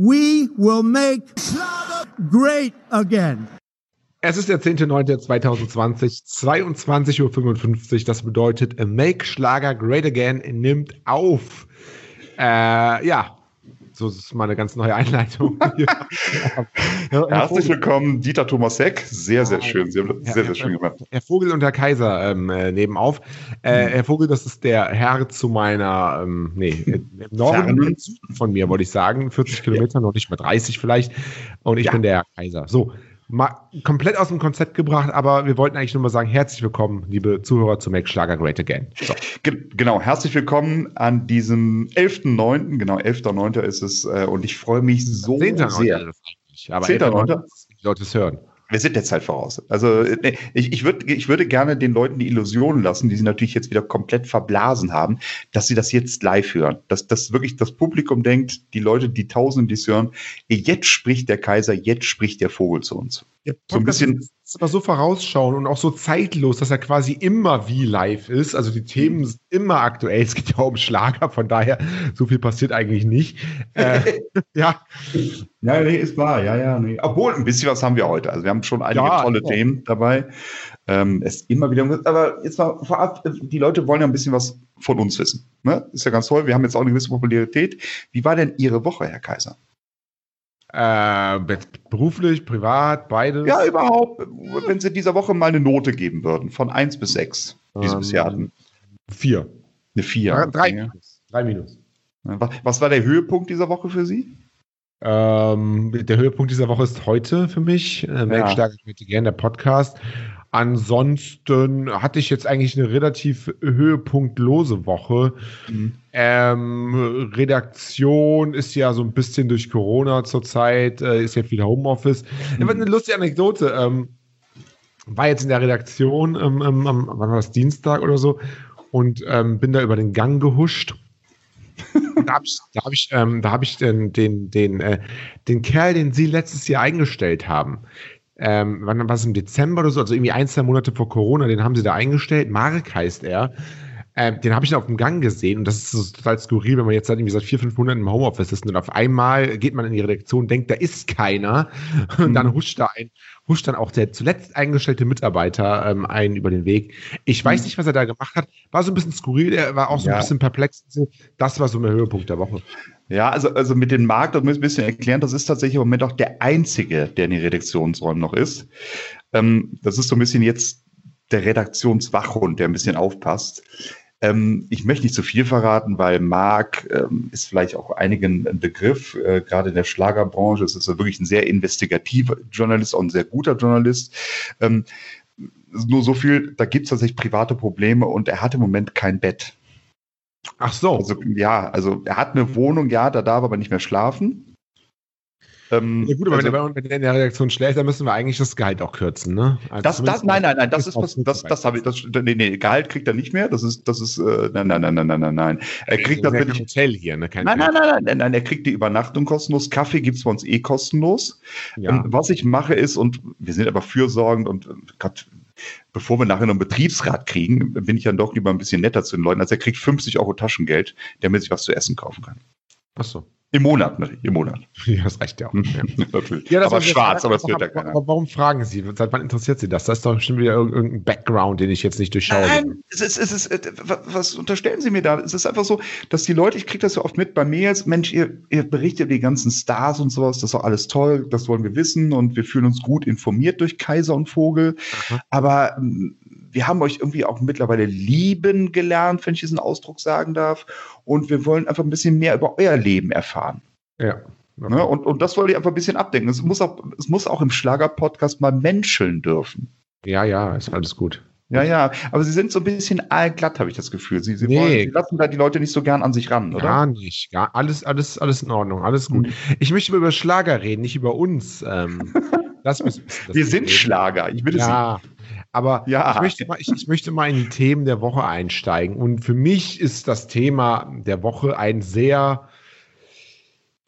we will make great again. Es ist der 10.09.2020, 22.55 Uhr. Das bedeutet, Make Schlager Great Again nimmt auf. Äh, ja, so ist meine ganz neue Einleitung. Herzlich willkommen, Dieter Thomas Heck. Sehr, sehr schön. Sie haben das sehr, sehr schön gemacht. Herr Vogel und Herr Kaiser ähm, äh, nebenauf. Äh, Herr Vogel, das ist der Herr zu meiner, ähm, nee, im Norden von mir, wollte ich sagen. 40 Kilometer, noch nicht mal 30 vielleicht. Und ich Ja. bin der Herr Kaiser. So, mal komplett aus dem Konzept gebracht, aber wir wollten eigentlich nur mal sagen, herzlich willkommen, liebe Zuhörer zu Make Schlager Great Again. So. Ge genau, herzlich willkommen an diesem 11.9., genau, 11.9. ist es äh, und ich freue mich so 10. sehr. ist es eigentlich, aber 10. 11. die Leute es hören. Wir sind der Zeit voraus. Also äh, ich, ich, würd, ich würde gerne den Leuten die Illusion lassen, die sie natürlich jetzt wieder komplett verblasen haben, dass sie das jetzt live hören. Dass, dass wirklich das Publikum denkt, die Leute, die Tausenden, die es hören, jetzt spricht der Kaiser, jetzt spricht der Vogel zu uns. So ein bisschen ist aber so vorausschauen und auch so zeitlos, dass er quasi immer wie live ist. Also die Themen sind immer aktuell. Es geht ja um Schlager, von daher so viel passiert eigentlich nicht. Äh, ja, Ja, nee, ist wahr, ja, ja, nee. Obwohl, ein bisschen was haben wir heute. Also wir haben schon einige Ja, tolle ja. Themen dabei. Ähm, es ist immer wieder, aber jetzt mal vorab, die Leute wollen ja ein bisschen was von uns wissen. Ne? Ist ja ganz toll. Wir haben jetzt auch eine gewisse Popularität. Wie war denn Ihre Woche, Herr Kaiser? Äh, beruflich, privat, beides. Ja, überhaupt, wenn Sie dieser Woche mal eine Note geben würden, von 1 bis 6, die Sie Ähm, bisher hatten. Vier. Eine 4. Drei, drei Ja. Minus. Drei Minus. Was, war der Höhepunkt dieser Woche für Sie? Ähm, der Höhepunkt dieser Woche ist heute für mich. Äh, Make Schlager Great Again, der Podcast. Ansonsten hatte ich jetzt eigentlich eine relativ höhepunktlose Woche. Ähm, Redaktion ist ja so ein bisschen durch Corona zurzeit, äh, ist ja viel Homeoffice. Mhm. Eine lustige Anekdote. Ähm, war jetzt in der Redaktion ähm, ähm, am, wann war das, Dienstag oder so, und ähm, bin da über den Gang gehuscht. da habe ich, da hab ich, ähm, da hab ich den, den, den, äh, den Kerl, den Sie letztes Jahr eingestellt haben, ähm, wann war es im Dezember oder so, also irgendwie ein, zwei Monate vor Corona, den haben sie da eingestellt. Marek heißt er. Ähm, den habe ich auf dem Gang gesehen und das ist so total skurril, wenn man jetzt seit, irgendwie seit vier, fünf Monaten im Homeoffice ist und auf einmal geht man in die Redaktion, denkt, da ist keiner und dann huscht da ein, huscht dann auch der zuletzt eingestellte Mitarbeiter ähm, einen über den Weg. Ich weiß nicht, was er da gemacht hat, war so ein bisschen skurril, er war auch so Ja. ein bisschen perplex. Das war so mein Höhepunkt der Woche. Ja, also, also mit dem Markt, das muss ich ein bisschen erklären, das ist tatsächlich im Moment auch der einzige, der in den Redaktionsräumen noch ist. Ähm, das ist so ein bisschen jetzt der Redaktionswachhund, der ein bisschen aufpasst. Ähm, ich möchte nicht zu viel verraten, weil Marc ähm, ist vielleicht auch einigen ein Begriff, äh, gerade in der Schlagerbranche. Es ist ja wirklich ein sehr investigativer Journalist, auch ein sehr guter Journalist. Ähm, nur so viel, da gibt es tatsächlich private Probleme und er hat im Moment kein Bett. Ach so. Also ja, also er hat eine Wohnung, ja, da darf er aber nicht mehr schlafen. Ähm, Ja gut, aber also, wenn, er, wenn er in der Redaktion schläft, dann müssen wir eigentlich das Gehalt auch kürzen, ne? Also das, das, nein, nein, nein, das ist was, das, das habe ich, das, nee, nee, Gehalt kriegt er nicht mehr. Das ist, das ist, äh, nein, nein, nein, nein, nein, nein, nein. Er kriegt das das, ja Hotel hier, ne? Kein nein, nein, nein, nein, nein, nein, er kriegt die Übernachtung kostenlos. Kaffee gibt's bei uns eh kostenlos. Ja. Ähm, was ich mache ist, und wir sind aber fürsorgend und äh, Gott, bevor wir nachher noch einen Betriebsrat kriegen, bin ich dann doch lieber ein bisschen netter zu den Leuten. Also er kriegt 50 Euro Taschengeld, damit sich was zu essen kaufen kann. Ach so. Im Monat, natürlich, im Monat. Ja, das reicht ja auch. Ja. Ja, aber schwarz, aber das wird ja keiner. aber warum fragen Sie? Seit wann interessiert Sie das? Das ist doch bestimmt wieder irg- irgendein Background, den ich jetzt nicht durchschaue. Nein, es ist, es ist, äh, wa- was unterstellen Sie mir da? Es ist einfach so, dass die Leute, ich kriege das so oft mit bei Mails, Mensch, ihr, ihr berichtet über die ganzen Stars und sowas, das ist doch alles toll, das wollen wir wissen und wir fühlen uns gut informiert durch Kaiser und Vogel. Aha. Aber ähm, wir haben euch irgendwie auch mittlerweile lieben gelernt, wenn ich diesen Ausdruck sagen darf. Und wir wollen einfach ein bisschen mehr über euer Leben erfahren. Ja. Ne? Und, und das wollte ich einfach ein bisschen abdenken. Es muss auch, es muss auch im Schlager-Podcast mal menscheln dürfen. ja, ja, ist alles gut. Ja, ja, aber sie sind so ein bisschen allglatt, habe ich das Gefühl. Sie, sie, Nee. wollen, sie lassen da die Leute nicht so gern an sich ran, oder? Gar nicht. Gar, alles, alles, alles in Ordnung, alles gut. Mhm. Ich möchte über Schlager reden, nicht über uns. Ähm, das ist- das Wir sind reden. Schlager, ich will es Ja, aber Ja. ich, möchte mal, ich, ich möchte mal in die Themen der Woche einsteigen. Und für mich ist das Thema der Woche ein sehr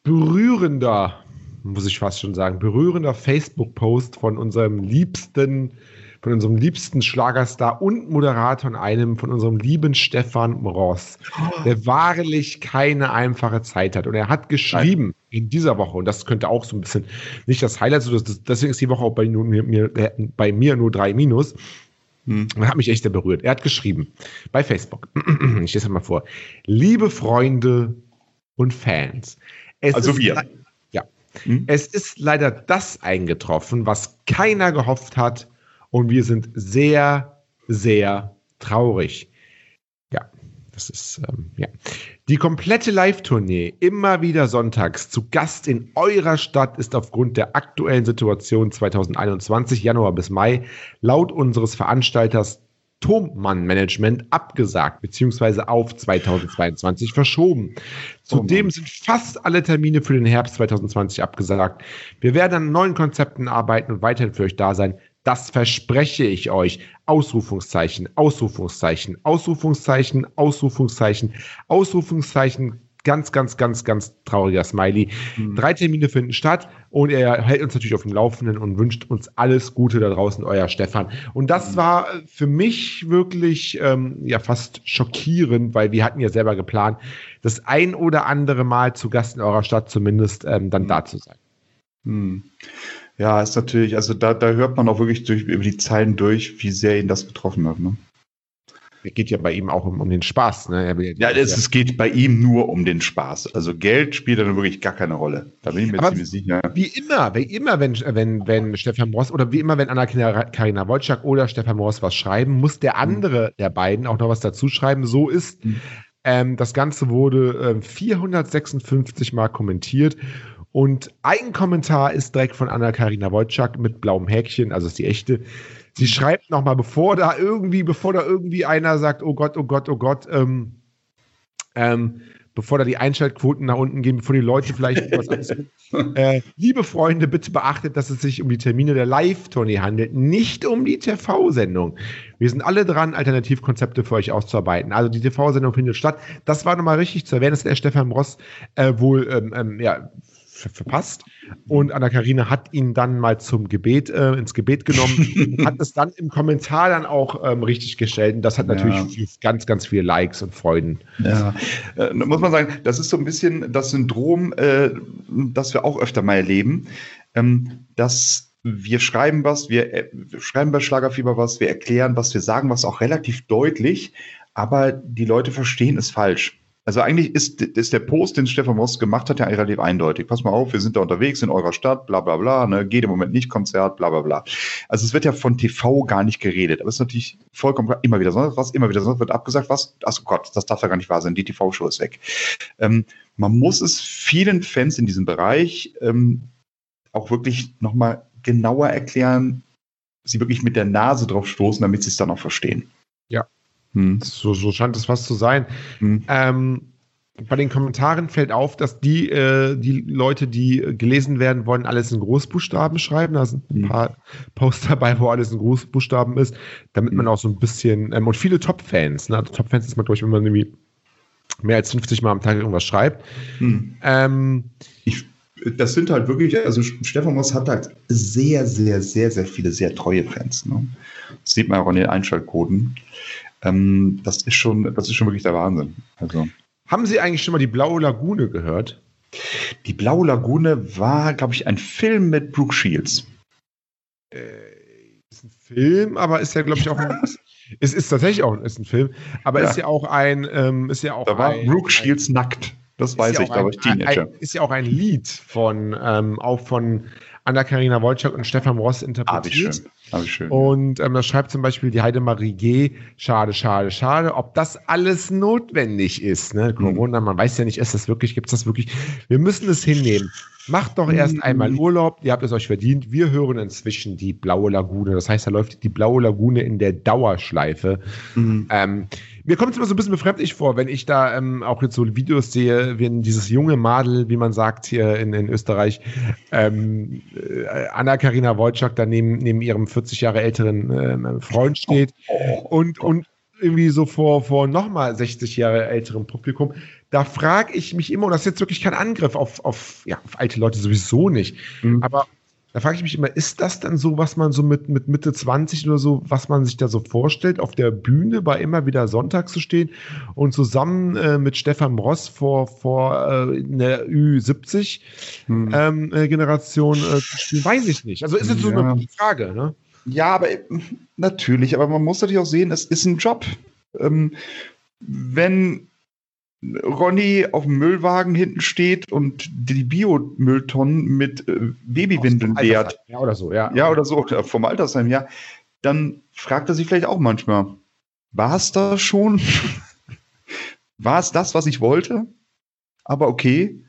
berührender, muss ich fast schon sagen, berührender Facebook-Post von unserem liebsten, von unserem liebsten Schlagerstar und Moderator und einem von unserem lieben Stefan Ross, der wahrlich keine einfache Zeit hat. Und er hat geschrieben, in dieser Woche, und das könnte auch so ein bisschen nicht das Highlight, so das, deswegen ist die Woche auch bei, nur, mir, bei mir nur drei Minus. Hm. Hat mich echt sehr berührt. Er hat geschrieben bei Facebook. ich lese mal vor. Liebe Freunde und Fans. also wir. Ja. Hm? Es ist leider das eingetroffen, was keiner gehofft hat. Und wir sind sehr, sehr traurig. Das ist, ähm, ja. Die komplette Live-Tournee, immer wieder sonntags, zu Gast in eurer Stadt, ist aufgrund der aktuellen Situation 2021, Januar bis Mai, laut unseres Veranstalters Thomann Management abgesagt bzw. auf 2022 verschoben. Zudem sind fast alle Termine für den Herbst 2020 abgesagt. Wir werden an neuen Konzepten arbeiten und weiterhin für euch da sein. Das verspreche ich euch. Ausrufungszeichen, Ausrufungszeichen, Ausrufungszeichen, Ausrufungszeichen, Ausrufungszeichen. Ganz, ganz, ganz, ganz trauriger Smiley. Mhm. Drei Termine finden statt und er hält uns natürlich auf dem Laufenden und wünscht uns alles Gute da draußen, euer Stefan. Und das mhm. war für mich wirklich ähm, ja fast schockierend, weil wir hatten ja selber geplant, das ein oder andere Mal zu Gast in eurer Stadt zumindest ähm, dann mhm. da zu sein. Mhm. Ja, ist natürlich, also da, da hört man auch wirklich durch, über die Zeilen durch, wie sehr ihn das getroffen hat. Ne? Es geht ja bei ihm auch um, um den Spaß. Ne? ja, es, es, geht bei ihm nur um den Spaß. Also Geld spielt dann wirklich gar keine Rolle. Da bin ich mir Aber ziemlich sicher. Wie immer, wie immer, wenn, wenn, wenn Stefan Moss oder wie immer, wenn Anna-Karina Wojcik oder Stefan Moss was schreiben, muss der andere mhm. der beiden auch noch was dazu schreiben. So ist. Mhm. Ähm, das Ganze wurde äh, 456 Mal kommentiert und ein Kommentar ist direkt von Anna-Karina Wojcik mit blauem Häkchen, also ist die echte. Sie schreibt nochmal, bevor da irgendwie, bevor da irgendwie einer sagt, oh Gott, oh Gott, oh Gott, ähm, ähm, bevor da die Einschaltquoten nach unten gehen, bevor die Leute vielleicht was anderes äh, Liebe Freunde, bitte beachtet, dass es sich um die Termine der Live-Tournee handelt, nicht um die TV-Sendung. Wir sind alle dran, Alternativkonzepte für euch auszuarbeiten. Also die TV-Sendung findet statt. Das war nochmal richtig zu erwähnen, dass der Stefan Ross äh, wohl ähm, ähm, ja, verpasst. Und Anna-Karina hat ihn dann mal zum Gebet, äh, ins Gebet genommen, hat es dann im Kommentar dann auch ähm, richtig gestellt. Und das hat natürlich ja. ganz, ganz viele Likes und Freuden. Ja, äh, muss man sagen, das ist so ein bisschen das Syndrom, äh, das wir auch öfter mal erleben, ähm, dass wir schreiben was, wir, äh, wir schreiben bei Schlagerfieber was, wir erklären was, wir sagen was auch relativ deutlich, aber die Leute verstehen es falsch. Also eigentlich ist, ist der Post, den Stefan Ross gemacht hat, ja relativ eindeutig. Pass mal auf, wir sind da unterwegs in eurer Stadt, bla bla bla, ne, geht im Moment nicht Konzert, bla bla bla. Also es wird ja von TV gar nicht geredet, aber es ist natürlich vollkommen klar, immer wieder sonst was, immer wieder sonst wird abgesagt, was, ach Gott, das darf ja gar nicht wahr sein, die TV-Show ist weg. Ähm, man muss es vielen Fans in diesem Bereich ähm, auch wirklich nochmal genauer erklären, sie wirklich mit der Nase drauf stoßen, damit sie es dann auch verstehen. Ja, hm. So, so scheint es fast zu sein. Hm. Ähm, bei den Kommentaren fällt auf, dass die, äh, die Leute, die gelesen werden wollen, alles in Großbuchstaben schreiben. Da sind ein hm. paar Posts dabei, wo alles in Großbuchstaben ist, damit man hm. auch so ein bisschen, ähm, und viele Top-Fans, ne? Also Top-Fans ist man, glaube ich, wenn man irgendwie mehr als 50 Mal am Tag irgendwas schreibt. Hm. Ähm, ich, das sind halt wirklich, also Stefan Moss hat halt sehr, sehr, sehr, sehr viele sehr treue Fans. Ne? Das sieht man auch an den Einschaltquoten. Ähm, das ist schon, das ist schon wirklich der Wahnsinn. Also. Haben Sie eigentlich schon mal die Blaue Lagune gehört? Die Blaue Lagune war, glaube ich, ein Film mit Brooke Shields. Äh, ist ein Film, aber ist ja, glaube ich, auch ein, es ist tatsächlich auch ist ein Film, aber ja. ist ja auch ein, ähm, ist ja auch Da war ein, Brooke Shields ein, nackt. Das weiß ja ich, war ich Teenager. Ein, ist ja auch ein Lied von, ähm, auch von Anna-Karina Wojcik und Stefan Ross interpretiert. Ah, wie schön. Wie schön. Und ähm, das schreibt zum Beispiel die Heidemarie G. Schade, schade, schade. Ob das alles notwendig ist, ne? Corona, mhm. man weiß ja nicht, ist das wirklich, gibt es das wirklich? Wir müssen es hinnehmen. Macht doch erst mhm. einmal Urlaub, ihr habt es euch verdient. Wir hören inzwischen die Blaue Lagune. Das heißt, da läuft die Blaue Lagune in der Dauerschleife. Mhm. Ähm, mir kommt es immer so ein bisschen befremdlich vor, wenn ich da ähm, auch jetzt so Videos sehe, wenn dieses junge Madel, wie man sagt hier in, in Österreich, ähm, äh, Anna-Karina Wojcik da neben, neben ihrem 40 Jahre älteren äh, Freund steht und, und irgendwie so vor, vor nochmal 60 Jahre älterem Publikum. Da frage ich mich immer, und das ist jetzt wirklich kein Angriff auf, auf, ja, auf alte Leute sowieso nicht, mhm. aber da frage ich mich immer, ist das dann so, was man so mit, mit Mitte 20 oder so, was man sich da so vorstellt, auf der Bühne bei immer wieder Sonntag zu stehen und zusammen äh, mit Stefan Ross vor, vor äh, der Ü70 hm. ähm, äh, Generation äh, zu spielen? Weiß ich nicht. Also ist es ja. so eine Frage, ne? Ja, aber natürlich, aber man muss natürlich auch sehen, es ist ein Job. Ähm, wenn Ronny auf dem Müllwagen hinten steht und die Biomülltonnen mit äh, Babywindeln leert. Ja, oder so, ja. Ja, oder so, vom Altersheim, ja. Dann fragt er sich vielleicht auch manchmal, war es da schon? war es das, was ich wollte? Aber okay,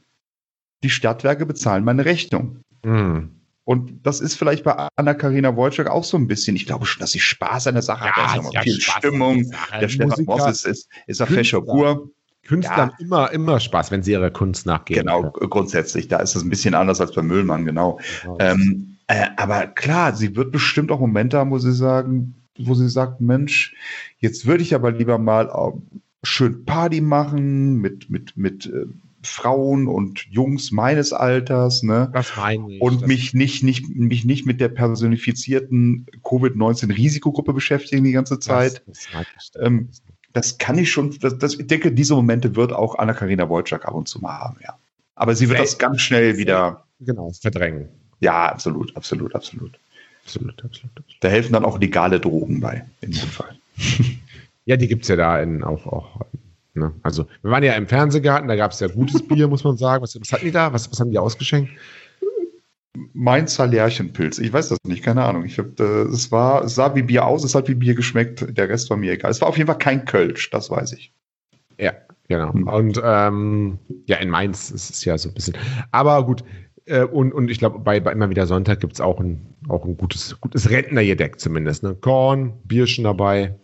die Stadtwerke bezahlen meine Rechnung. Mhm. Und das ist vielleicht bei Anna-Karina Wojcik auch so ein bisschen. Ich glaube schon, dass sie Spaß an der Sache ja, hat. Da ist ja viel Spaß Stimmung. Der Stefan Moss ist, ist, ist auf Fescher Pur. Künstler ja. haben immer, immer Spaß, wenn sie ihrer Kunst nachgehen. Genau, grundsätzlich. Da ist es ein bisschen anders als bei Müllmann, genau. genau. Ähm, äh, aber klar, sie wird bestimmt auch Momente haben, wo sie sagen, wo sie sagt, Mensch, jetzt würde ich aber lieber mal äh, schön Party machen mit, mit, mit äh, Frauen und Jungs meines Alters, ne? Das meine ich. Und mich nicht, nicht, mich nicht mit der personifizierten Covid-19-Risikogruppe beschäftigen die ganze Zeit. Das, das ähm, das kann ich schon, das, das, ich denke, diese Momente wird auch Anna-Karina Wojcik ab und zu mal haben, ja. Aber sie wird das ganz schnell wieder. Genau, verdrängen. Ja, absolut, absolut, absolut. Absolut, absolut. Da helfen dann auch legale Drogen bei, in dem Fall. ja, die gibt es ja da in, auch, auch Ne? Also, wir waren ja im Fernsehgarten, da gab es ja gutes Bier, muss man sagen. Was, was hatten die da? Was, was haben die ausgeschenkt? Mainzer Lärchenpilz. Ich weiß das nicht, keine Ahnung. Ich hab, äh, es war, es sah wie Bier aus, es hat wie Bier geschmeckt. Der Rest war mir egal. Es war auf jeden Fall kein Kölsch, das weiß ich. Ja, genau. Hm. Und ähm, ja, in Mainz ist es ja so ein bisschen. Aber gut, äh, und, und ich glaube, bei, bei immer wieder Sonntag gibt es auch ein, auch ein gutes, gutes Rentnergedeck zumindest. Ne? Korn, Bierchen dabei.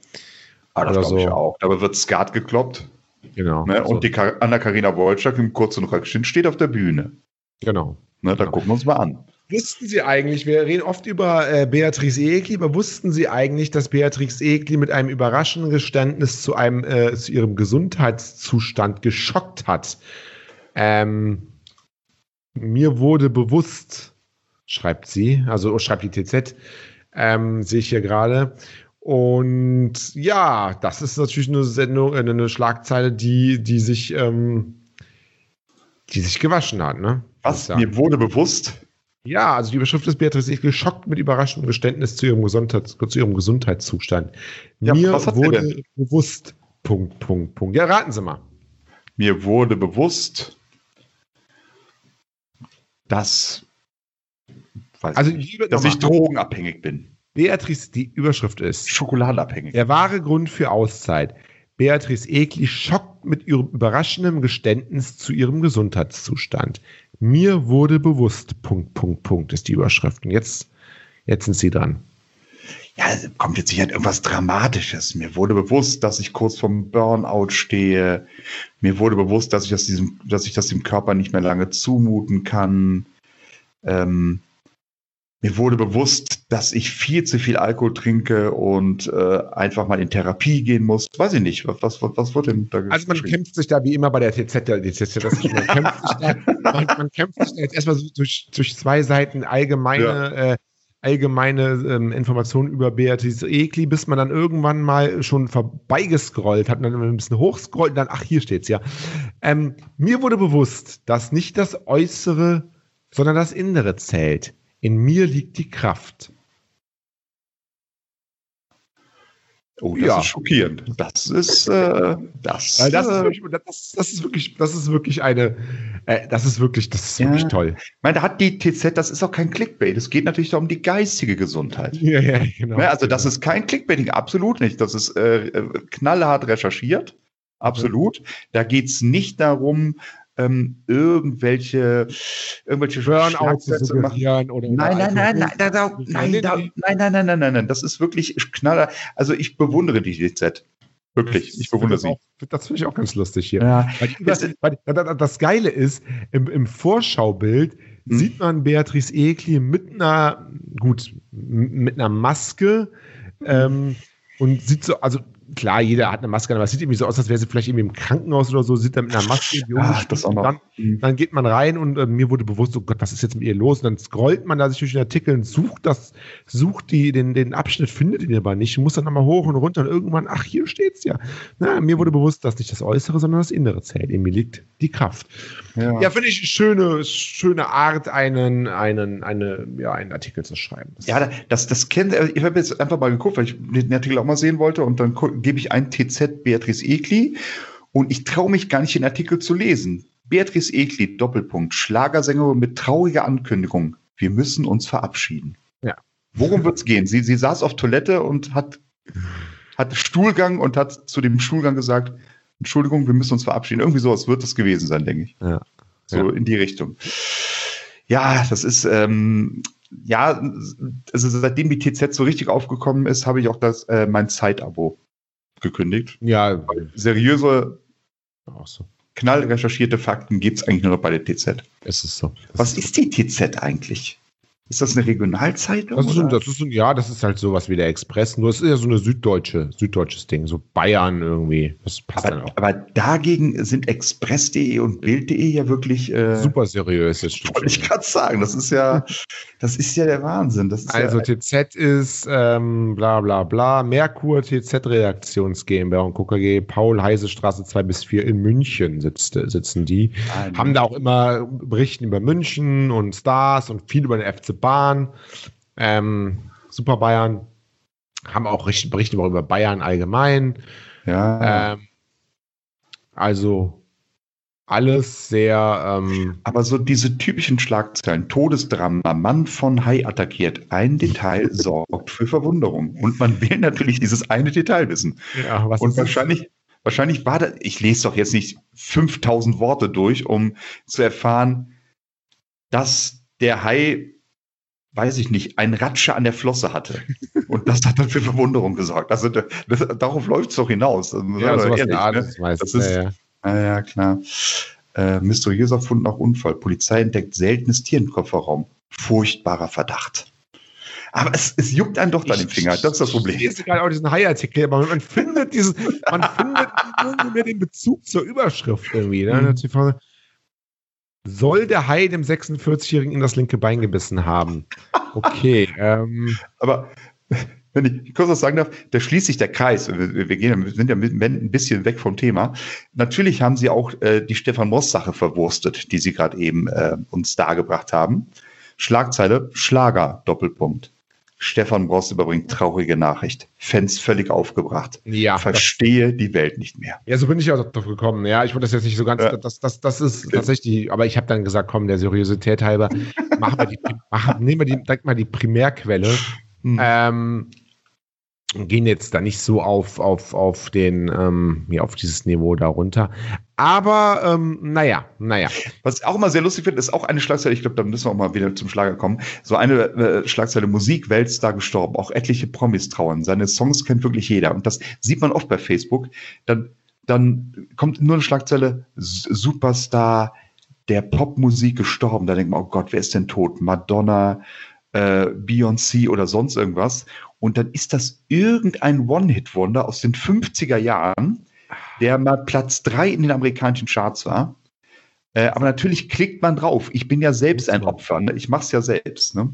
Ah, das glaube so. ich auch. Dabei wird Skat gekloppt. Genau. Ne? Und die Anna-Karina Wolczak im kurzen Röckchen steht auf der Bühne. Genau. Ne, da genau. gucken wir uns mal an. Wussten Sie eigentlich, wir reden oft über äh, Beatrice Egli, aber wussten Sie eigentlich, dass Beatrice Egli mit einem überraschenden Geständnis zu, einem, äh, zu ihrem Gesundheitszustand geschockt hat? Ähm, mir wurde bewusst, schreibt sie, also schreibt die TZ, ähm, sehe ich hier gerade. Und ja, das ist natürlich eine Sendung, äh, eine Schlagzeile, die, die sich, ähm, die sich gewaschen hat, ne? Was? Mir wurde bewusst. Ja, also die Überschrift ist Beatrice ich geschockt mit überraschendem Geständnis zu ihrem, Gesundheits zu ihrem Gesundheitszustand. Ja, Mir wurde bewusst. Punkt, Punkt, Punkt. Ja, raten Sie mal. Mir wurde bewusst, dass, also, ich, dass ich drogenabhängig bin. Beatrice, die Überschrift ist Schokoladenabhängig. Der wahre Grund für Auszeit. Beatrice Egli schockt mit ihrem überraschenden Geständnis zu ihrem Gesundheitszustand. Mir wurde bewusst, Punkt, Punkt, Punkt, ist die Überschrift. Und jetzt, jetzt sind Sie dran. Ja, kommt jetzt sicher irgendwas Dramatisches. Mir wurde bewusst, dass ich kurz vorm Burnout stehe. Mir wurde bewusst, dass ich das, diesem, dass ich das dem Körper nicht mehr lange zumuten kann. Ähm, mir wurde bewusst, dass ich viel zu viel Alkohol trinke und äh, einfach mal in Therapie gehen muss. Weiß ich nicht, was, was, was wird denn da Also man kämpft sich da wie immer bei der TZ, der TZ das ist, man, kämpft sich da, man, man, kämpft sich da jetzt erstmal durch, durch zwei Seiten allgemeine, ja. äh, allgemeine ähm, Informationen über Beatrice Egli, bis man dann irgendwann mal schon vorbeigescrollt hat dann ein bisschen hochscrollt und dann, ach, hier steht's ja. Ähm, mir wurde bewusst, dass nicht das Äußere, sondern das Innere zählt. In mir liegt die Kraft. Oh, das ja. ist schockierend. Das ist, äh, das, das, äh, ist wirklich, das, das, ist wirklich, das ist wirklich eine, äh, das ist wirklich, das ist ja. wirklich toll. Ich meine, da hat die TZ, das ist auch kein Clickbait. Es geht natürlich um die geistige Gesundheit. Ja, ja, genau. Ja, also das ist kein Clickbaiting, absolut nicht. Das ist äh, äh knallhart recherchiert. Absolut. Da geht es nicht darum, ähm, irgendwelche, irgendwelche Burnout zu suggerieren oder, oder nein, nein, nein, nein, da, da, nein, da, nein, nein, nein, nein, nein, nein, das ist wirklich Knaller. Also ich bewundere die DZ. Wirklich, ich bewundere sie. Auch, das finde ich auch ganz lustig hier. Ja. Weil, das, weil, das, Geile ist, im, im Vorschaubild mhm. sieht man Beatrice Ekli mit einer, gut, mit einer Maske hm. ähm, und sieht so, also klar, jeder hat eine Maske, aber es sieht irgendwie so aus, als wäre sie vielleicht irgendwie im Krankenhaus oder so, sieht da mit einer Maske Ach, das auch noch. Dann, mhm. dann, geht man rein und äh, mir wurde bewusst, oh Gott, was ist jetzt mit ihr los? Und dann scrollt man da sich durch den Artikel und sucht das, sucht die, den, den Abschnitt, findet ihn aber nicht, muss dann nochmal hoch und runter und irgendwann, ach, hier steht's ja. Na, mir wurde bewusst, dass nicht das Äußere, sondern das Innere zählt. In mir liegt die Kraft. Ja, ja finde ich schöne, schöne Art, einen, einen, eine, ja, einen Artikel zu schreiben. Das ja, das, das kennt, ich habe jetzt einfach mal geguckt, weil ich den Artikel auch mal sehen wollte und dann gebe ich ein TZ Beatrice Egli und ich traue mich gar nicht, den Artikel zu lesen. Beatrice Egli, Doppelpunkt, Schlagersängerin mit trauriger Ankündigung. Wir müssen uns verabschieden. Ja. Worum wird es gehen? Sie, sie saß auf Toilette und hat, hat Stuhlgang und hat zu dem Stuhlgang gesagt, Entschuldigung, wir müssen uns verabschieden. Irgendwie sowas wird es gewesen sein, denke ich. Ja. So ja. in die Richtung. Ja, das ist, ähm, ja, also seitdem die TZ so richtig aufgekommen ist, habe ich auch das, äh, mein Zeitabo gekündigt. Ja. Seriöse, so. knallrecherchierte Fakten gibt es eigentlich nur noch bei der TZ. Es ist so. Was ist die TZ eigentlich? Ist das eine Regionalzeitung? Das ist, ein, das ist ein, ja, das ist halt sowas wie der Express, nur es ist ja so eine süddeutsche, süddeutsches Ding, so Bayern irgendwie. Das passt aber, dann auch. Aber dagegen sind Express.de und Bild.de ja wirklich äh, super seriös. Das wollte ich gerade sagen, das ist ja, das ist ja der Wahnsinn. also ja, TZ ist ähm, bla bla bla, Merkur TZ Redaktions GmbH und KKG, Paul Heise Straße 2 bis 4 in München sitzt, sitzen die. Nein, Haben da auch immer Berichten über München und Stars und viel über den FC Bahn, ähm, Super Bayern, haben auch Berichte über Bayern allgemein. Ja. Ähm, also alles sehr. Ähm, Aber so diese typischen Schlagzeilen: Todesdrama, Mann von Hai attackiert. Ein Detail sorgt für Verwunderung. Und man will natürlich dieses eine Detail wissen. Ja, was Und wahrscheinlich, wahrscheinlich war das, ich lese doch jetzt nicht 5000 Worte durch, um zu erfahren, dass der Hai weiß ich nicht, ein Ratsche an der Flosse hatte. Und das hat dann für Verwunderung gesorgt. Also das, darauf läuft es doch hinaus. Also, ja, sowas ehrlich, ne? das, das ist, ja, ja. ja klar. Äh, mysteriöser Fund nach Unfall. Polizei entdeckt seltenes Tier im Kofferraum. Furchtbarer Verdacht. Aber es, es juckt einen doch dann im Finger. Das ist das Problem. Ich gerade auch diesen Hai-Artikel, aber man findet diesen, man findet irgendwie mehr den Bezug zur Überschrift irgendwie. Ne? Mhm soll der Hai dem 46-Jährigen in das linke Bein gebissen haben. Okay. ähm. Aber wenn ich kurz was sagen darf, da schließt sich der Kreis. Wir, gehen, wir sind ja ein bisschen weg vom Thema. Natürlich haben sie auch äh, die Stefan Moss-Sache verwurstet, die sie gerade eben äh, uns dargebracht haben. Schlagzeile, Schlager, Doppelpunkt. Stefan Bross überbringt traurige Nachricht. Fans völlig aufgebracht. Ja. Verstehe die Welt nicht mehr. Ja, so bin ich auch drauf gekommen. Ja, ich wollte das jetzt nicht so ganz, ja. das, das, das ist tatsächlich, aber ich habe dann gesagt, komm, der Seriosität halber, machen wir die, machen, nehmen wir die, direkt mal die Primärquelle. Hm. Ähm, gehen jetzt da nicht so auf, auf, auf den, ähm, ja, auf dieses Niveau darunter. Aber ähm, naja, naja. Was ich auch immer sehr lustig finde, ist auch eine Schlagzeile, ich glaube, da müssen wir auch mal wieder zum Schlager kommen. So eine äh, Schlagzeile Musik, Weltstar gestorben, auch etliche Promis trauern. Seine Songs kennt wirklich jeder. Und das sieht man oft bei Facebook. Dann, dann kommt nur eine Schlagzeile, Superstar der Popmusik gestorben. Da denkt man, oh Gott, wer ist denn tot? Madonna, äh, Beyoncé oder sonst irgendwas. Und dann ist das irgendein One-Hit-Wonder aus den 50er Jahren, der mal Platz drei in den amerikanischen Charts war. Äh, aber natürlich klickt man drauf. Ich bin ja selbst ein Opfer. Ne? Ich mache es ja selbst. Ne?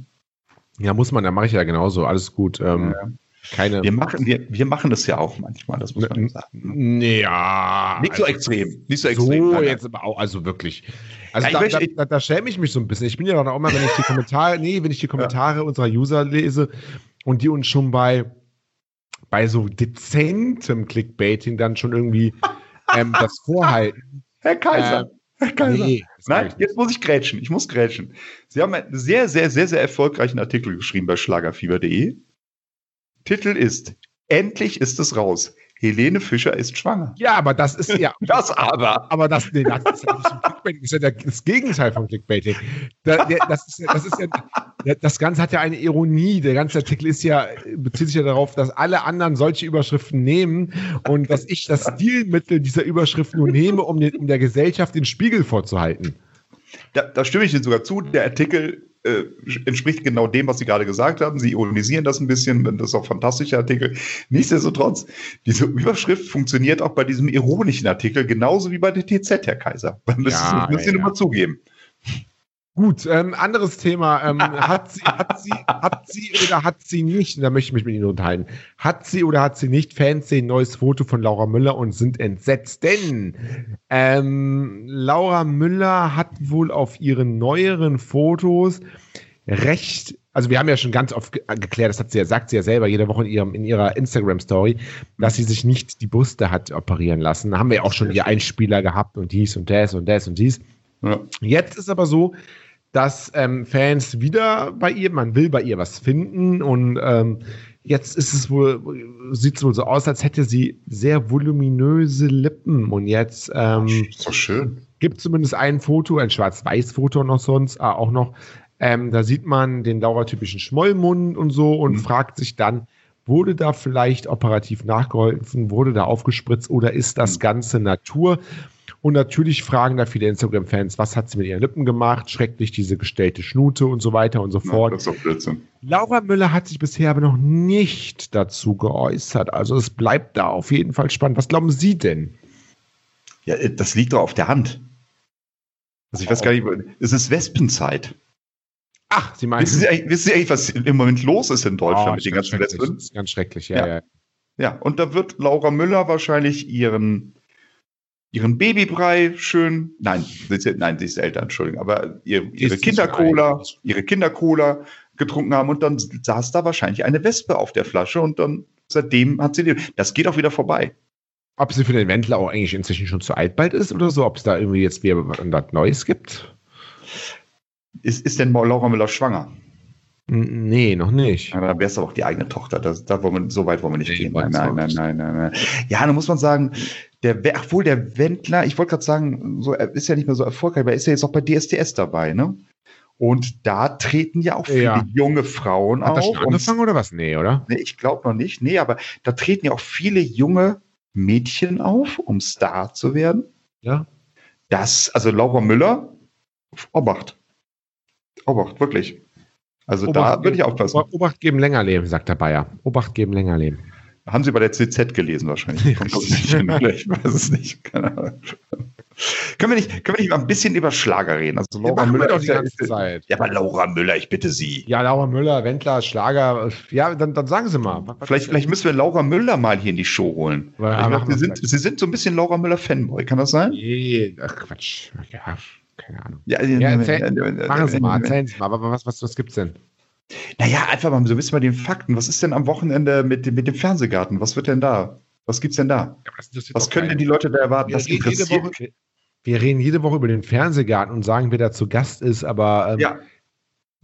Ja, muss man, da mache ich ja genauso. Alles gut. Ähm, ja. Keine wir machen, wir, wir machen das ja auch manchmal, das muss man sagen. Ne? Ja. Nicht so also extrem. Nicht so extrem. So jetzt aber auch, also wirklich. Also ja, da, da, da, da, schäme ich mich so ein bisschen. Ich bin ja auch immer, wenn ich die Kommentare, nee, wenn ich die Kommentare ja. unserer User lese, und die uns schon bei, bei so dezentem Clickbaiting dann schon irgendwie ähm, das vorhalten. Herr Kaiser. Ähm, Herr Kaiser. Nee, Nein, jetzt muss ich grätschen. Ich muss grätschen. Sie haben einen sehr, sehr, sehr, sehr erfolgreichen Artikel geschrieben bei schlagerfieber.de. Titel ist Endlich ist es raus. Helene Fischer ist schwanger. Ja, aber das ist ja. das aber. Aber das, nee, das ist ja das ist ja das Gegenteil von Clickbaiting. Da, der, das, ist, das ist ja, das Ganze hat ja eine Ironie. Der ganze Artikel ist ja, bezieht sich ja darauf, dass alle anderen solche Überschriften nehmen und dass ich das Stilmittel dieser Überschrift nur nehme, um, den, um der Gesellschaft den Spiegel vorzuhalten. Da, da stimme ich Ihnen sogar zu. Der Artikel äh, entspricht genau dem, was Sie gerade gesagt haben. Sie ironisieren das ein bisschen, das ist auch ein fantastischer Artikel. Nichtsdestotrotz, diese Überschrift funktioniert auch bei diesem ironischen Artikel genauso wie bei der TZ, Herr Kaiser. Das müssen, ja, müssen Sie ja. nur mal zugeben. Gut, ähm, anderes Thema. Ähm, hat, sie, hat, sie, hat sie oder hat sie nicht, und da möchte ich mich mit Ihnen unterhalten, hat sie oder hat sie nicht, Fans sehen neues Foto von Laura Müller und sind entsetzt, denn ähm, Laura Müller hat wohl auf ihren neueren Fotos recht, also wir haben ja schon ganz oft ge geklärt, das hat sie ja, sagt sie ja selber jede Woche in, ihrem, in ihrer Instagram-Story, dass sie sich nicht die Brüste hat operieren lassen. Da haben wir ja auch schon ihr Einspieler gehabt und dies und das und das und dies. Ja. Jetzt ist aber so, dass ähm, Fans wieder bei ihr, man will bei ihr was finden und ähm, jetzt ist es wohl, sieht es wohl so aus, als hätte sie sehr voluminöse Lippen und jetzt ähm, so schön. Gibt zumindest ein Foto, ein Schwarz-Weiß-Foto noch sonst, ah, auch noch. Ähm, da sieht man den Laura-typischen Schmollmund und so und mhm. fragt sich dann, wurde da vielleicht operativ nachgeholfen, wurde da aufgespritzt oder ist das mhm. Ganze Natur? Und natürlich fragen da viele Instagram-Fans, was hat sie mit ihren Lippen gemacht? Schrecklich diese gestellte Schnute und so weiter und so fort. Ja, das ist auch Blödsinn. Laura Müller hat sich bisher aber noch nicht dazu geäußert. Also es bleibt da auf jeden Fall spannend. Was glauben Sie denn? Ja, äh, das liegt doch auf der Hand. Also ich weiß gar nicht, es ist Wespenzeit. Ach, Sie meinen. Wissen Sie, eigentlich, wissen Sie eigentlich, was im Moment los ist in Deutschland oh, mit den ganzen Wespen? Das ist ganz schrecklich, ja, ja. Ja, ja und da wird Laura Müller wahrscheinlich ihren ihren Babybrei schön, nein, sie, nein, sie ist älter, Entschuldigung, aber ihr, ihre Kindercola, ihre Kindercola getrunken haben und dann saß da wahrscheinlich eine Wespe auf der Flasche und dann seitdem hat sie die, das geht auch wieder vorbei. Ob sie für den Wendler auch eigentlich inzwischen schon zu alt bald ist oder so, ob es da irgendwie jetzt wieder was Neues gibt? Ist, ist denn Laura Müller schwanger? Nee, noch nicht. Aber da wäre es aber auch die eigene Tochter. Das, da wollen wir, so weit wollen wir nicht nee, gehen. Nein, nein, nein, nein, nein, nein. Ja, dann muss man sagen, der, obwohl der Wendler, ich wollte gerade sagen, so, er ist ja nicht mehr so erfolgreich, aber er ist ja jetzt auch bei DSDS dabei, ne? Und da treten ja auch viele ja. junge Frauen Hat auf. Hat das schon angefangen oder was? Nee, oder? Nee, ich glaube noch nicht. Nee, aber da treten ja auch viele junge Mädchen auf, um Star zu werden. Ja. Das, also Laura Müller, Obacht. Obacht, wirklich. Also Obacht da würde ich aufpassen. Obacht geben länger leben, sagt der Bayer. Obacht geben länger leben. Haben Sie bei der CZ gelesen wahrscheinlich. ich weiß es nicht. Keine Ahnung. Können wir, nicht, können wir nicht mal ein bisschen über Schlager reden? Also Laura ja, Müller. Doch die ganze ist, Zeit. Ja, aber Laura Müller, ich bitte Sie. Ja, Laura Müller, Wendler, Schlager. Ja, dann, dann sagen Sie mal. Vielleicht, vielleicht müssen wir Laura Müller mal hier in die Show holen. Ja, glaub, Sie, sind, Sie sind so ein bisschen Laura Müller-Fanboy, kann das sein? Nee, ach Quatsch. Ja, keine Ahnung. Ja, ja, erzähl, machen Sie mal, erzählen Sie mal. Aber was, was, was gibt's denn? Naja, einfach mal so ein bisschen mal den Fakten. Was ist denn am Wochenende mit, mit dem Fernsehgarten? Was wird denn da? Was gibt's denn da? Ja, was können denn die Leute da erwarten? Wir, reden jede, Woche, wir reden jede Woche über den Fernsehgarten und sagen, wer da zu Gast ist, aber ähm, ja.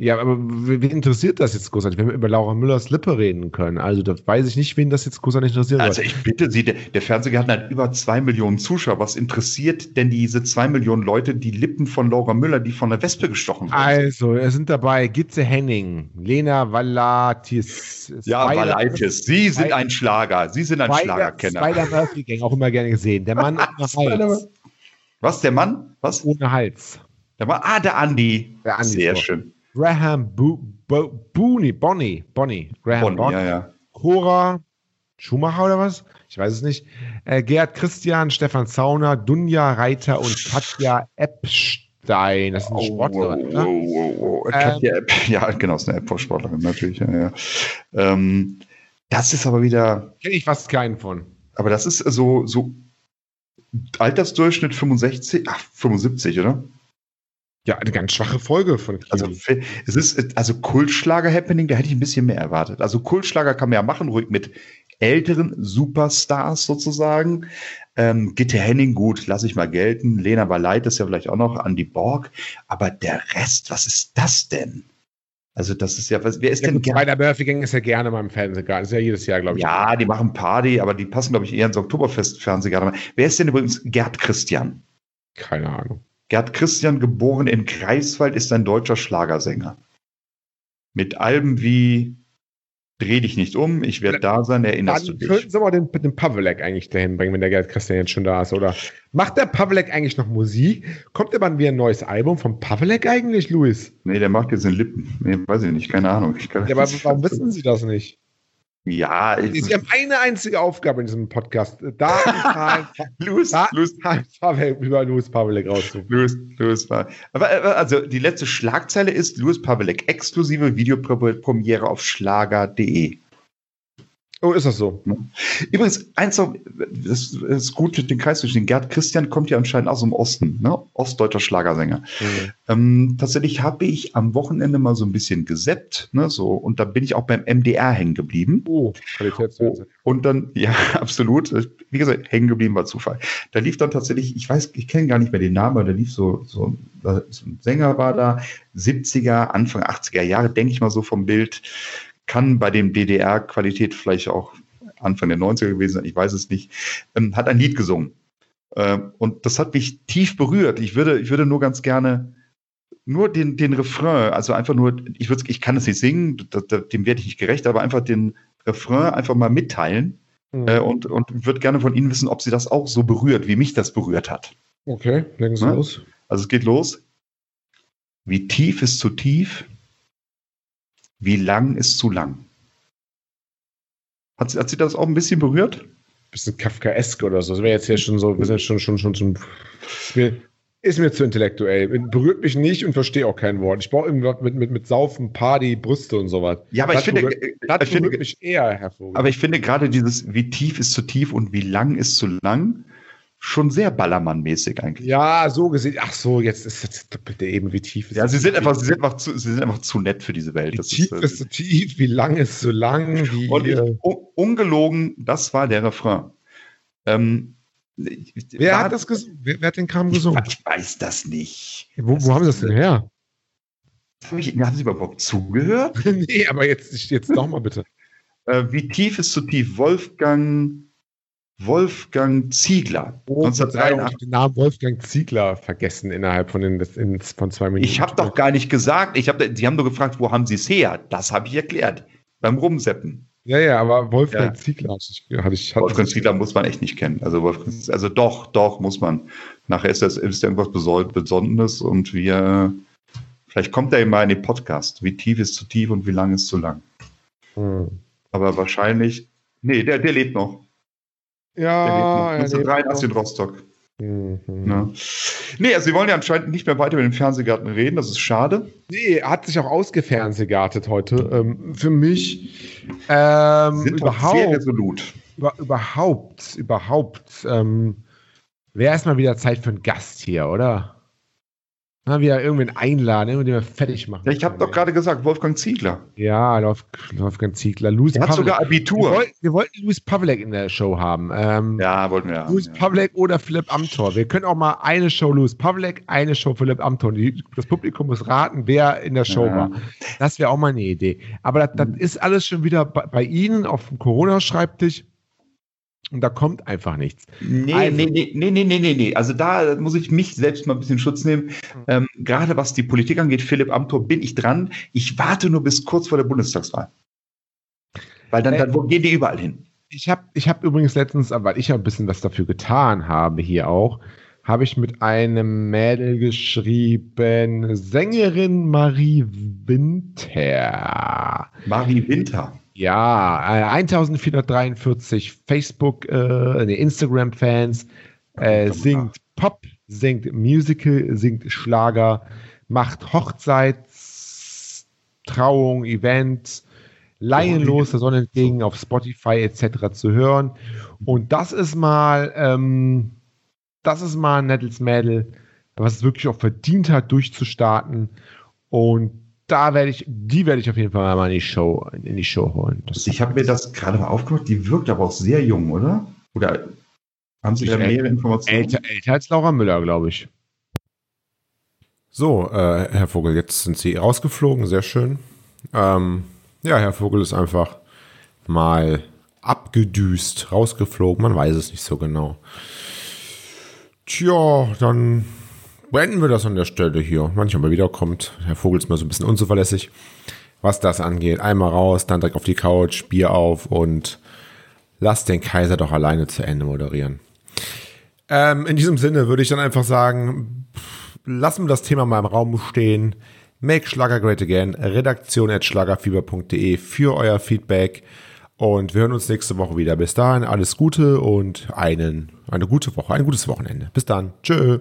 Ja, aber wen interessiert das jetzt großartig, wenn wir über Laura Müllers Lippe reden können? Also, da weiß ich nicht, wen das jetzt großartig interessiert. Also, ich bitte Sie, der, der Fernsehgarten hat über zwei Millionen Zuschauer. Was interessiert denn diese zwei Millionen Leute die Lippen von Laura Müller, die von der Wespe gestochen wurden? Also, es sind dabei Gitze Henning, Lena Valatis. Ja, Valaitis. Sie sind ein Schlager. Sie sind ein Spider, Schlagerkenner. Spider-Murphy-Gang, auch immer gerne gesehen. Der Mann ohne Hals. Was, der Mann? Was? Ohne Hals. Der Mann, ah, der Andi. Der Andi. Sehr so. schön. Graham Bo Bo Booney, Bonnie, Bonnie, Graham Bonnie, Bonnie, ja, ja. Cora Schumacher oder was? Ich weiß es nicht. Äh, Gerd Christian, Stefan Zauner, Dunja Reiter und Katja Epstein. Das sind oh, Sportler. Oh, ne? oh, oh, oh. Ähm, Katja Epp, ja, genau, ist eine App-Sportlerin natürlich. Ja, ja. Ähm, das ist aber wieder. Kenne ich fast keinen von. Aber das ist so, so Altersdurchschnitt 65, ach, 75, oder? Ja, eine ganz schwache Folge von Kiwi. Also es ist also Kultschlager-Happening, da hätte ich ein bisschen mehr erwartet. Also Kultschlager kann man ja machen, ruhig mit älteren Superstars sozusagen. Ähm, Gitte Henning, gut, lasse ich mal gelten. Lena Baleit ist ja vielleicht auch noch, Andy Borg. Aber der Rest, was ist das denn? Also das ist ja, was, wer ist ja, denn? Bei der Murphy Gang ist ja gerne mal im Fernsehgarten. Ist ja jedes Jahr, glaube ich. Ja, die machen Party, aber die passen, glaube ich, eher ins Oktoberfest-Fernsehgarten. Wer ist denn übrigens Gerd Christian? Keine Ahnung. Gerd Christian, geboren in Greifswald, ist ein deutscher Schlagersänger. Mit Alben wie Dreh dich nicht um, ich werde da sein, erinnerst Dann du dich. könnten sie aber den, den Pavlek eigentlich dahin bringen, wenn der Gerd Christian jetzt schon da ist, oder? Macht der Pavlek eigentlich noch Musik? Kommt immer wieder ein neues Album von Pavlek eigentlich, Luis? Nee, der macht jetzt den Lippen. Nee, weiß ich nicht, keine Ahnung. Ja, aber warum wissen Sie das nicht? Ja, ich, Sie haben eine einzige Aufgabe in diesem Podcast. Da Louis, da Louis, Zahlen Pavel, über Louis Pavlek rauszufinden. Louis, Louis. Aber äh, also die letzte Schlagzeile ist Louis Pavelek exklusive Videopremiere auf schlager.de. Oh, ist das so? Übrigens, eins noch, das ist gut, den Kreis zwischen den Gerd Christian kommt ja anscheinend aus dem Osten, ne? Ostdeutscher Schlagersänger. Mhm. Ähm, tatsächlich habe ich am Wochenende mal so ein bisschen geseppt, ne? So, und da bin ich auch beim MDR hängen geblieben. Oh, Qualitätsfernsehen. Und dann, ja, absolut. Wie gesagt, hängen geblieben war Zufall. Da lief dann tatsächlich, ich weiß, ich kenne gar nicht mehr den Namen, aber da lief so, so, so ein Sänger war da, 70er, Anfang 80er Jahre, denke ich mal so vom Bild. Kann bei dem DDR-Qualität vielleicht auch Anfang der 90er gewesen sein, ich weiß es nicht. Ähm, hat ein Lied gesungen. Ähm, und das hat mich tief berührt. Ich würde, ich würde nur ganz gerne nur den, den Refrain, also einfach nur, ich würde, ich kann es nicht singen, da, da, dem werde ich nicht gerecht, aber einfach den Refrain einfach mal mitteilen Mhm. äh, und, und würde gerne von Ihnen wissen, ob Sie das auch so berührt, wie mich das berührt hat. Okay, legen Sie Ne? los. Also es geht los. Wie tief ist zu tief? Wie lang ist zu lang? Hat, sie- hat Sie das auch ein bisschen berührt? Bisschen Kafkaesk oder so. Das wäre jetzt hier schon so, wir sind schon, schon, schon, schon. Ist mir, ist mir zu intellektuell. Berührt mich nicht und verstehe auch kein Wort. Ich brauche irgendwas mit, mit, mit Saufen, Party, Brüste und sowas. Ja, aber ich Das finde, berührt- äh, Das ich finde, mich eher, Herr Vogel. aber ich finde gerade dieses, wie tief ist zu tief und wie lang ist zu lang, schon sehr Ballermann-mäßig eigentlich. ja, so gesehen. Ach so, jetzt ist jetzt bitte eben, wie tief ist Ja, sie es? sind einfach, sie sind einfach zu, sie sind einfach zu nett für diese Welt. Wie Das tief äh, ist so tief, wie lang ist so lang, wie. Und ich, äh, un- ungelogen, das war der Refrain. Ähm, wer war- hat das? Wer, wer hat den Kram gesungen? ich weiß das nicht. Wo, wo haben sie das denn her? Hab ich, haben Sie überhaupt zugehört? nee, aber jetzt, jetzt doch mal bitte. Äh, wie tief ist zu tief? Wolfgang, Wolfgang Ziegler. Oh, 1983. den Namen Wolfgang Ziegler vergessen innerhalb von, den, in, von zwei Minuten. Ich habe doch gar nicht gesagt. Ich hab, Sie haben nur gefragt, wo haben Sie es her? Das habe ich erklärt. Beim Rumseppen. Ja, ja, aber Wolfgang Ja. Ziegler hatte ich. Hatte ich Wolfgang Ziegler muss man echt nicht kennen. Also, Wolfgang, also doch, doch, muss man. Nachher ist das ist irgendwas Besonderes und wir, vielleicht kommt er mal in den Podcast. Wie tief ist zu tief und wie lang ist zu lang. Hm. Aber wahrscheinlich, nee, der, der lebt noch. Ja, lebt noch. er lebt 1983 in noch. Rostock. Mhm. Ne? Nee, also sie wollen ja anscheinend nicht mehr weiter über den Fernsehgarten reden, das ist schade. Nee, er hat sich auch ausgefernsehgartet heute. Ähm, für mich ähm, doch sehr überhaupt, resolut. über, überhaupt, überhaupt, ähm, wäre erstmal wieder Zeit für einen Gast hier, oder? Mal wieder irgendwen einladen, irgendwen den wir fertig machen. Ja, ich habe doch gerade gesagt, Wolfgang Ziegler. Ja, Wolf- Wolfgang Ziegler. Louis Der hat sogar wir, Abitur. wollten, wir wollten Louis Pavlek in der Show haben. Ähm, Ja, wollten wir ja. Louis ja. Pavlek oder Philipp Amthor. Wir können auch mal eine Show Louis Pavlek, eine Show Philipp Amthor. Das Publikum muss raten, wer in der Show Ja. war. Das wäre auch mal eine Idee. Aber das, das ist alles schon wieder bei, bei Ihnen auf dem Corona-Schreibtisch. Und da kommt einfach nichts. Nee, Also- nee, nee, nee, nee, nee, nee, nee. Also da muss ich mich selbst mal ein bisschen Schutz nehmen. Ähm, gerade was die Politik angeht, Philipp Amthor, bin ich dran. Ich warte nur bis kurz vor der Bundestagswahl. Weil dann, Äh, dann wo gehen die überall hin. Ich habe ich hab übrigens letztens, weil ich ja ein bisschen was dafür getan habe, hier auch, habe ich mit einem Mädel geschrieben, Sängerin Marie Winter. Marie Winter. Ja, äh, 1443 Facebook, äh, nee, Instagram-Fans, äh, singt Pop, singt Musical, singt Schlager, macht Hochzeits, Trauung, Event, Laienlos, der Sonne entgegen auf Spotify etc. zu hören. Und das ist mal, ähm, das ist mal ein nettes Mädel, was es wirklich auch verdient hat, durchzustarten. Und da werde ich, die werde ich auf jeden Fall mal in die Show, in die Show holen. Das Ich habe mir das gerade mal aufgemacht. Die wirkt aber auch sehr jung, oder? Oder haben Sie da mehrere Informationen? älter, älter als Laura Müller, glaube ich. So, äh, Herr Vogel, jetzt sind Sie rausgeflogen, sehr schön. Ähm, ja, Herr Vogel ist einfach mal abgedüst, rausgeflogen, man weiß es nicht so genau. Tja, dann beenden wir das an der Stelle hier. Manchmal wiederkommt. Herr Vogel ist mal so ein bisschen unzuverlässig. was das angeht. Einmal raus, dann direkt auf die Couch, Bier auf und lass den Kaiser doch alleine zu Ende moderieren. Ähm, in diesem Sinne würde ich dann einfach sagen, lassen wir das Thema mal im Raum stehen. Make Schlager Great Again, redaktion at schlagerfieber.de für euer Feedback. Und wir hören uns nächste Woche wieder. Bis dahin alles Gute und einen, eine gute Woche, ein gutes Wochenende. Bis dann. Tschö.